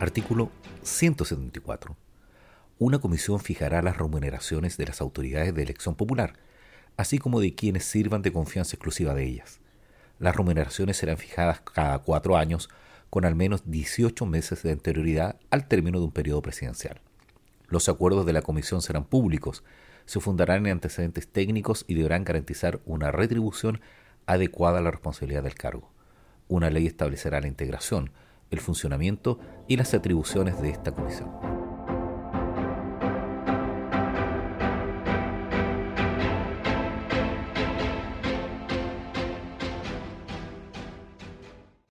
Artículo 174. Una comisión fijará las remuneraciones de las autoridades de elección popular, así como de quienes sirvan de confianza exclusiva de ellas. Las remuneraciones serán fijadas cada cuatro años con al menos 18 meses de anterioridad al término de un periodo presidencial. Los acuerdos de la comisión serán públicos, se fundarán en antecedentes técnicos y deberán garantizar una retribución adecuada a la responsabilidad del cargo. Una ley establecerá la integración, el funcionamiento y las atribuciones de esta comisión.